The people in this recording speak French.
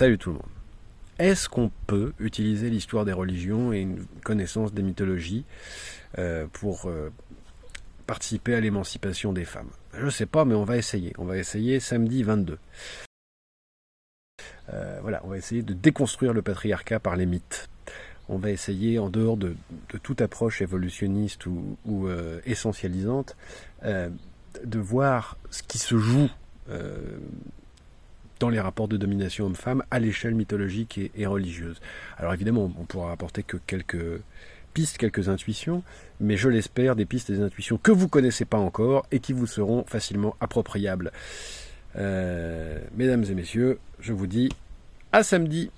Salut tout le monde. Est-ce qu'on peut utiliser l'histoire des religions et une connaissance des mythologies euh, pour euh, participer à l'émancipation des femmes? Je ne sais pas, mais on va essayer. On va essayer samedi 22. Euh, voilà, on va essayer de déconstruire le patriarcat par les mythes. On va essayer, en dehors de, toute approche évolutionniste ou, essentialisante, de voir ce qui se joue dans les rapports de domination homme-femme à l'échelle mythologique et, religieuse. Alors évidemment, on pourra apporter que quelques pistes, quelques intuitions, mais je l'espère, des pistes des intuitions que vous connaissez pas encore et qui vous seront facilement appropriables. Euh, mesdames et messieurs, je vous dis à samedi